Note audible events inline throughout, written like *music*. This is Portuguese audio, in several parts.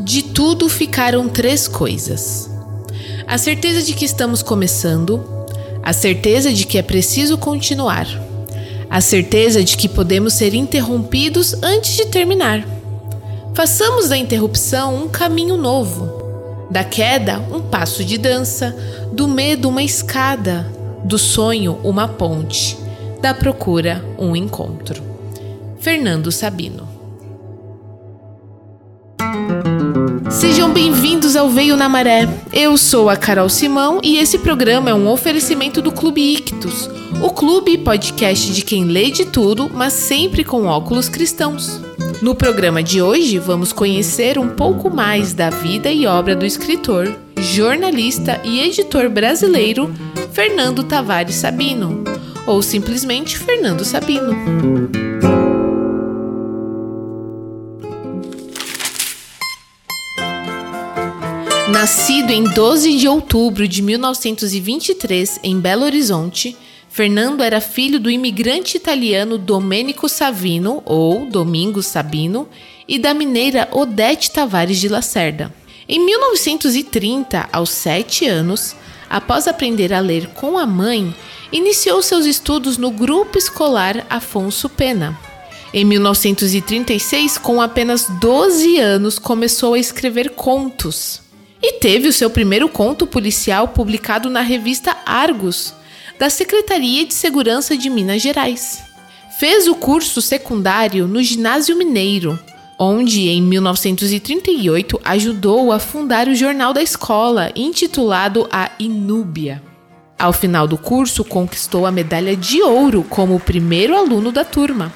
De tudo ficaram três coisas: a certeza de que estamos começando, a certeza de que é preciso continuar, a certeza de que podemos ser interrompidos antes de terminar. Façamos da interrupção um caminho novo, da queda um passo de dança, do medo uma escada, do sonho uma ponte, da procura um encontro. Fernando Sabino Sejam bem-vindos ao Veio na Maré. Eu sou a Carol Simão e esse programa é um oferecimento do Clube Ictus, o clube podcast de quem lê de tudo, mas sempre com óculos cristãos. No programa de hoje, vamos conhecer um pouco mais da vida e obra do escritor, jornalista e editor brasileiro Fernando Tavares Sabino, ou simplesmente Fernando Sabino. Nascido em 12 de outubro de 1923 em Belo Horizonte, Fernando era filho do imigrante italiano Domenico Savino, ou Domingo Sabino, e da mineira Odete Tavares de Lacerda. Em 1930, aos sete anos, após aprender a ler com a mãe, iniciou seus estudos no Grupo Escolar Afonso Pena. Em 1936, com apenas 12 anos, começou a escrever contos e teve o seu primeiro conto policial publicado na revista Argos, da Secretaria de Segurança de Minas Gerais. Fez o curso secundário no Ginásio Mineiro, onde em 1938 ajudou a fundar o jornal da escola, intitulado A Inúbia. Ao final do curso, conquistou a medalha de ouro como o primeiro aluno da turma.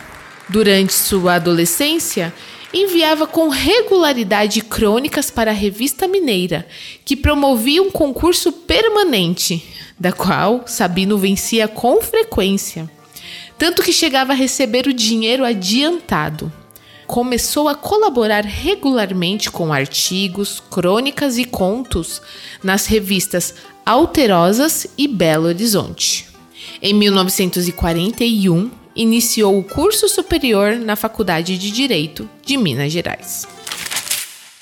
Durante sua adolescência, enviava com regularidade crônicas para a Revista Mineira, que promovia um concurso permanente, da qual Sabino vencia com frequência, tanto que chegava a receber o dinheiro adiantado. Começou a colaborar regularmente com artigos, crônicas e contos nas revistas Alterosas e Belo Horizonte. Em 1941, iniciou o curso superior na Faculdade de Direito de Minas Gerais.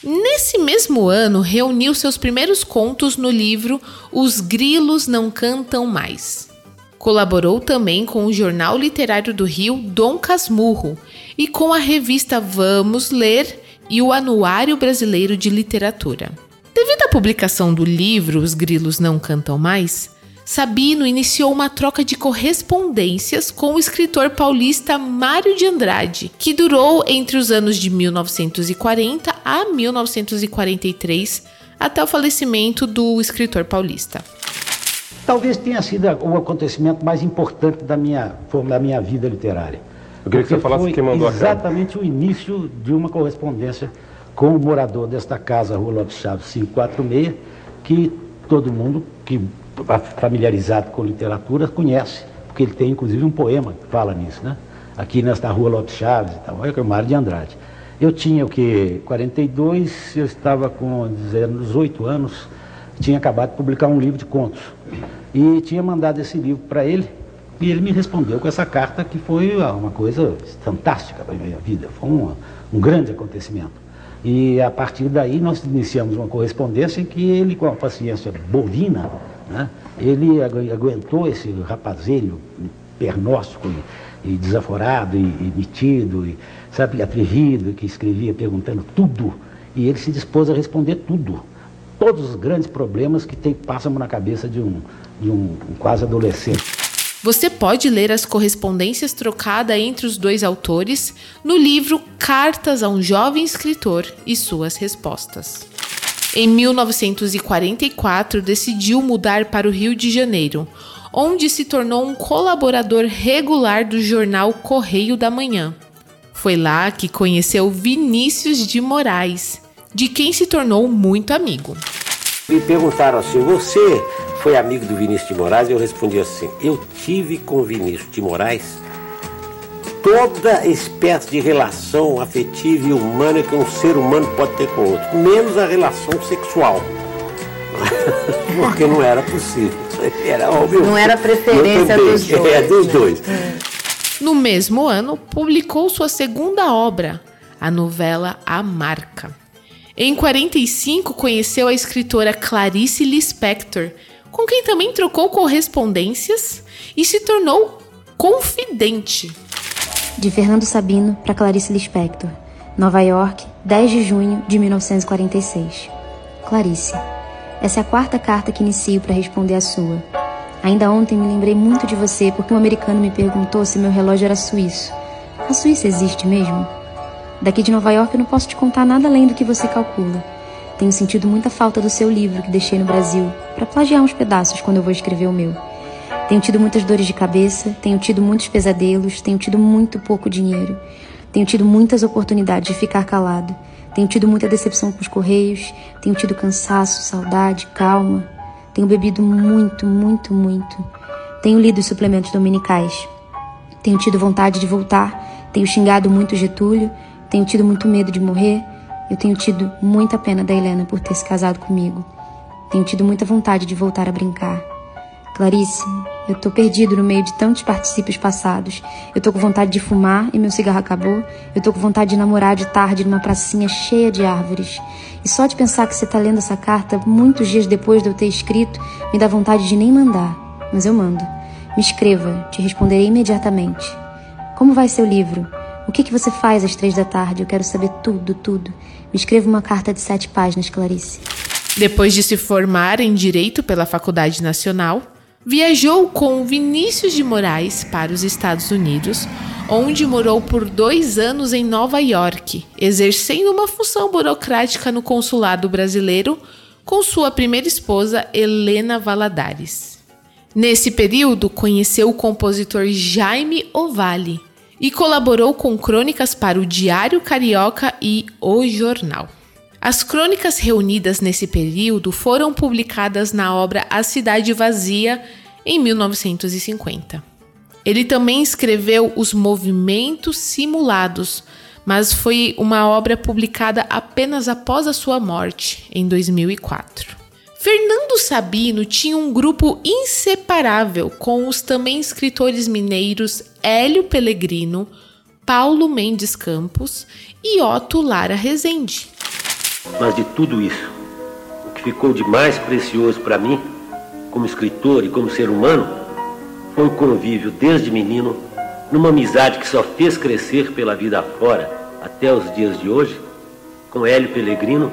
Nesse mesmo ano, reuniu seus primeiros contos no livro Os Grilos Não Cantam Mais. Colaborou também com o Jornal Literário do Rio Dom Casmurro e com a revista Vamos Ler e o Anuário Brasileiro de Literatura. Devido à publicação do livro Os Grilos Não Cantam Mais, Sabino iniciou uma troca de correspondências com o escritor paulista Mário de Andrade, que durou entre os anos de 1940 a 1943, até o falecimento do escritor paulista. Talvez tenha sido o acontecimento mais importante da minha, da minha vida literária. Eu queria que você falasse quem mandou exatamente o início de uma correspondência com o morador desta casa, Rua Lopes Chaves 546, que todo mundo que familiarizado com literatura conhece, porque ele tem inclusive um poema que fala nisso, né? Aqui nesta rua Lopes Chaves e tal, é o Mário de Andrade. Eu tinha o que? 42, eu estava com 18 anos, tinha acabado de publicar um livro de contos. E tinha mandado esse livro para ele, e ele me respondeu com essa carta que foi uma coisa fantástica para a minha vida, foi um, um grande acontecimento. E a partir daí nós iniciamos uma correspondência em que ele, com a paciência bovina, né? Ele aguentou esse rapazelho pernóstico e, e desaforado e, e, metido, e, sabe, atrevido, que escrevia perguntando tudo. E ele se dispôs a responder tudo. Todos os grandes problemas que tem, passam na cabeça de um, de um, um quase adolescente. Você pode ler as correspondências trocadas entre os dois autores no livro Cartas a um Jovem Escritor e Suas Respostas. Em 1944, decidiu mudar para o Rio de Janeiro, onde se tornou um colaborador regular do jornal Correio da Manhã. Foi lá que conheceu Vinícius de Moraes, de quem se tornou muito amigo. Me perguntaram assim: você foi amigo do Vinícius de Moraes? Eu respondi assim: eu tive com Vinícius de Moraes toda espécie de relação afetiva e humana que um ser humano pode ter com outro, menos a relação sexual. *laughs* Porque não era possível. Era óbvio. Não era preferência dos dois. É, dos dois. No mesmo ano, publicou sua segunda obra, a novela A Marca. Em 45, conheceu a escritora Clarice Lispector, com quem também trocou correspondências e se tornou confidente. De Fernando Sabino para Clarice Lispector, Nova York, 10 de junho de 1946. Clarice, essa é a quarta carta que inicio para responder a sua. Ainda ontem me lembrei muito de você porque um americano me perguntou se meu relógio era suíço. A Suíça existe mesmo? Daqui de Nova York eu não posso te contar nada além do que você calcula. Tenho sentido muita falta do seu livro que deixei no Brasil, para plagiar uns pedaços quando eu vou escrever o meu. Tenho tido muitas dores de cabeça, tenho tido muitos pesadelos, tenho tido muito pouco dinheiro. Tenho tido muitas oportunidades de ficar calado. Tenho tido muita decepção com os correios, tenho tido cansaço, saudade, calma. Tenho bebido muito, muito, muito. Tenho lido os suplementos dominicais. Tenho tido vontade de voltar, tenho xingado muito Getúlio, tenho tido muito medo de morrer. Eu tenho tido muita pena da Helena por ter se casado comigo. Tenho tido muita vontade de voltar a brincar. Clarice, eu tô perdido no meio de tantos particípios passados. Eu tô com vontade de fumar e meu cigarro acabou. Eu tô com vontade de namorar de tarde numa pracinha cheia de árvores. E só de pensar que você tá lendo essa carta muitos dias depois de eu ter escrito, me dá vontade de nem mandar. Mas eu mando. Me escreva, te responderei imediatamente. Como vai seu livro? O que, que você faz às três da tarde? Eu quero saber tudo, tudo. Me escreva uma carta de sete páginas, Clarice. Depois de se formar em Direito pela Faculdade Nacional, viajou com Vinícius de Moraes para os Estados Unidos, onde morou por dois anos em Nova York, exercendo uma função burocrática no consulado brasileiro com sua primeira esposa, Helena Valadares. Nesse período, conheceu o compositor Jaime Ovalle, e colaborou com crônicas para o Diário Carioca e O Jornal. As crônicas reunidas nesse período foram publicadas na obra A Cidade Vazia, em 1950. Ele também escreveu Os Movimentos Simulados, mas foi uma obra publicada apenas após a sua morte, em 2004. Fernando Sabino tinha um grupo inseparável com os também escritores mineiros Hélio Pellegrino, Paulo Mendes Campos e Otto Lara Rezende. Mas de tudo isso, o que ficou de mais precioso para mim, como escritor e como ser humano, foi um convívio desde menino, numa amizade que só fez crescer pela vida afora até os dias de hoje, com Hélio Pellegrino,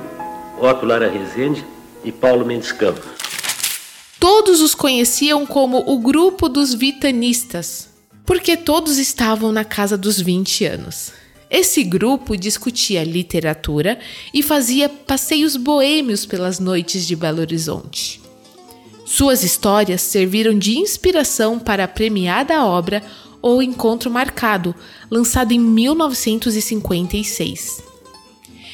Otto Lara Rezende e Paulo Mendes Campos. Todos os conheciam como o grupo dos vitanistas, porque todos estavam na casa dos 20 anos. Esse grupo discutia literatura e fazia passeios boêmios pelas noites de Belo Horizonte. Suas histórias serviram de inspiração para a premiada obra O Encontro Marcado, lançada em 1956.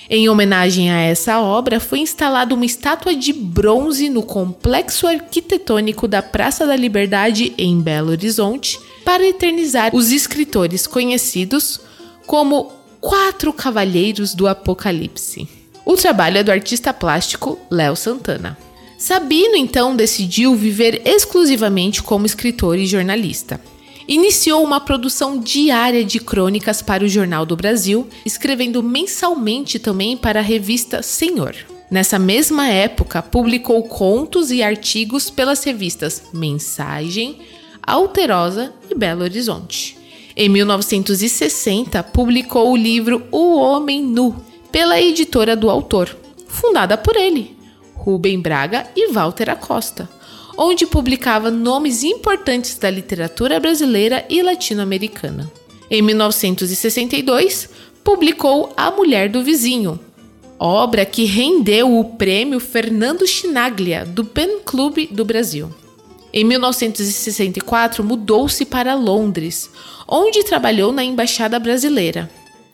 Em homenagem a essa obra, foi instalada uma estátua de bronze no complexo arquitetônico da Praça da Liberdade, em Belo Horizonte, para eternizar os escritores conhecidos como Quatro Cavalheiros do Apocalipse. O trabalho é do artista plástico Léo Santana. Sabino então decidiu viver exclusivamente como escritor e jornalista iniciou uma produção diária de crônicas para o Jornal do Brasil, escrevendo mensalmente também para a revista Senhor. Nessa mesma época, publicou contos e artigos pelas revistas Mensagem, Alterosa e Belo Horizonte. Em 1960, publicou o livro O Homem Nu, pela editora do autor, fundada por ele, Rubem Braga e Walter Acosta onde publicava nomes importantes da literatura brasileira e latino-americana. Em 1962, publicou A Mulher do Vizinho, obra que rendeu o prêmio Fernando Chinaglia do Pen Club do Brasil. Em 1964, mudou-se para Londres, onde trabalhou na Embaixada Brasileira.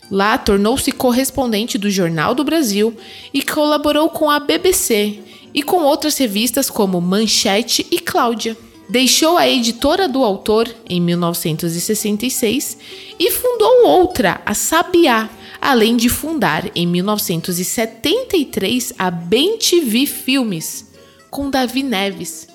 Lá, tornou-se correspondente do Jornal do Brasil e colaborou com a BBC, e com outras revistas como Manchete e Cláudia. Deixou a editora do autor em 1966 e fundou outra, a Sabiá, além de fundar em 1973 a Bem TV Filmes, com Davi Neves,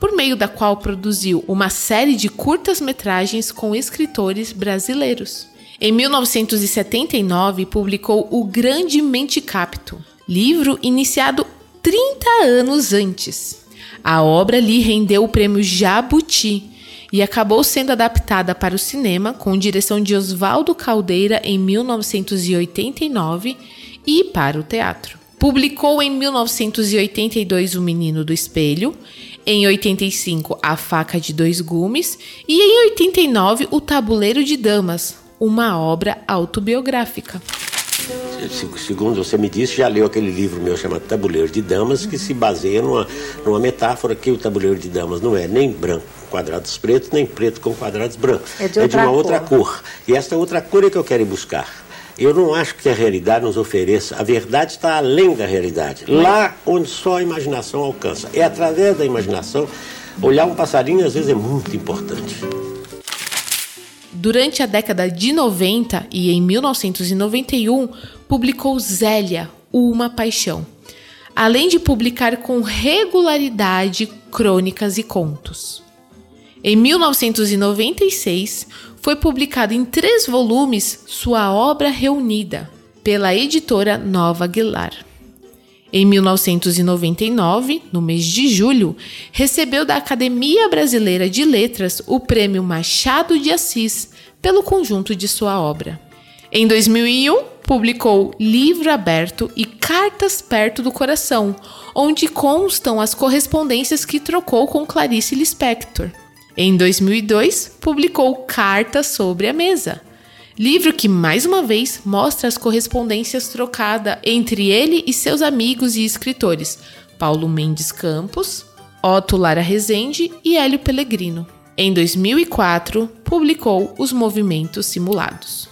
por meio da qual produziu uma série de curtas-metragens com escritores brasileiros. Em 1979, publicou O Grande Mentecapto, livro iniciado 30 anos antes. A obra lhe rendeu o prêmio Jabuti e acabou sendo adaptada para o cinema com direção de Oswaldo Caldeira em 1989 e para o teatro. Publicou em 1982 O Menino do Espelho, em 85 A Faca de Dois Gumes e em 89 O Tabuleiro de Damas, uma obra autobiográfica. Segundo você me disse, já leu aquele livro meu chamado Tabuleiro de Damas, que se baseia numa, numa metáfora que o tabuleiro de damas não é nem branco com quadrados pretos, nem preto com quadrados brancos. É de, é de uma cor. outra cor. E esta outra cor é que eu quero ir buscar. Eu não acho que a realidade nos ofereça. A verdade está além da realidade. Lá onde só a imaginação alcança. É através da imaginação. Olhar um passarinho às vezes é muito importante. Durante a década de 90 e em 1991, publicou Zélia, Uma Paixão, além de publicar com regularidade crônicas e contos. Em 1996, foi publicado em três volumes sua obra reunida pela editora Nova Aguilar. Em 1999, no mês de julho, recebeu da Academia Brasileira de Letras o Prêmio Machado de Assis pelo conjunto de sua obra. Em 2001, publicou Livro Aberto e Cartas Perto do Coração, onde constam as correspondências que trocou com Clarice Lispector. Em 2002, publicou Cartas sobre a Mesa, livro que mais uma vez mostra as correspondências trocadas entre ele e seus amigos e escritores Paulo Mendes Campos, Otto Lara Rezende e Hélio Pellegrino. Em 2004, publicou Os Movimentos Simulados.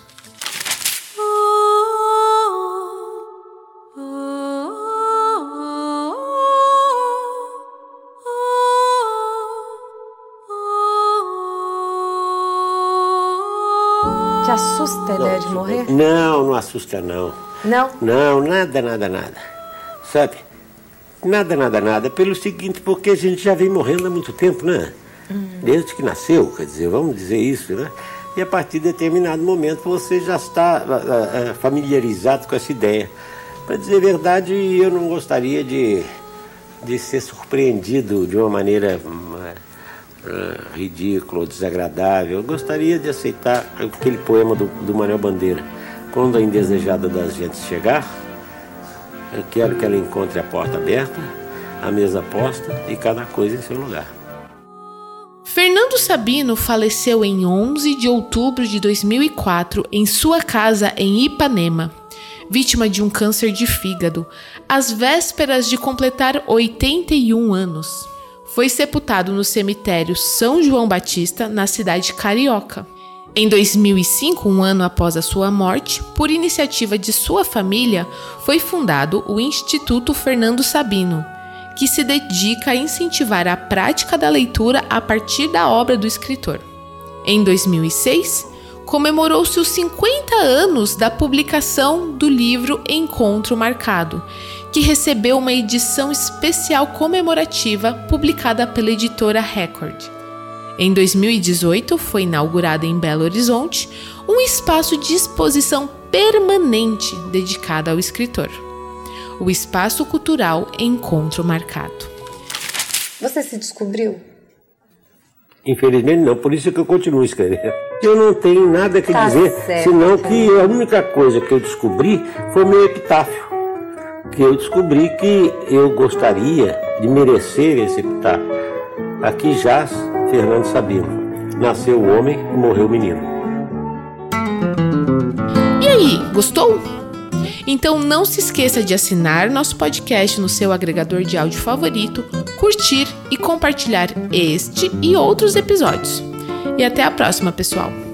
De morrer? Não, não assusta não. Não? Não, nada, nada, nada. Sabe? Nada, nada, nada. Pelo seguinte, porque a gente já vem morrendo há muito tempo, né? Hum. Desde que nasceu, quer dizer, vamos dizer isso, né? E a partir de determinado momento você já está uh, uh, familiarizado com essa ideia. Para dizer a verdade, eu não gostaria de, de ser surpreendido de uma maneira uh, ridículo, desagradável. Eu gostaria de aceitar aquele poema do, do Manuel Bandeira. Quando a indesejada das gentes chegar, eu quero que ela encontre a porta aberta, a mesa posta e cada coisa em seu lugar. Fernando Sabino faleceu em 11 de outubro de 2004 em sua casa em Ipanema, vítima de um câncer de fígado, às vésperas de completar 81 anos foi sepultado no cemitério São João Batista, na cidade carioca. Em 2005, um ano após a sua morte, por iniciativa de sua família, foi fundado o Instituto Fernando Sabino, que se dedica a incentivar a prática da leitura a partir da obra do escritor. Em 2006, comemorou-se os 50 anos da publicação do livro Encontro Marcado, que recebeu uma edição especial comemorativa publicada pela editora Record. Em 2018, foi inaugurado em Belo Horizonte um espaço de exposição permanente dedicado ao escritor. O Espaço Cultural Encontro Marcado. Você se descobriu? Infelizmente não, por isso que eu continuo escrevendo. Eu não tenho nada que tá dizer, certo. senão que a única coisa que eu descobri foi o meu epitáfio que eu descobri que eu gostaria de merecer esse epitáfio. Aqui jaz Fernando Sabino. Nasceu o homem e morreu o menino. E aí, gostou? Então não se esqueça de assinar nosso podcast no seu agregador de áudio favorito, curtir e compartilhar este e outros episódios. E até a próxima, pessoal!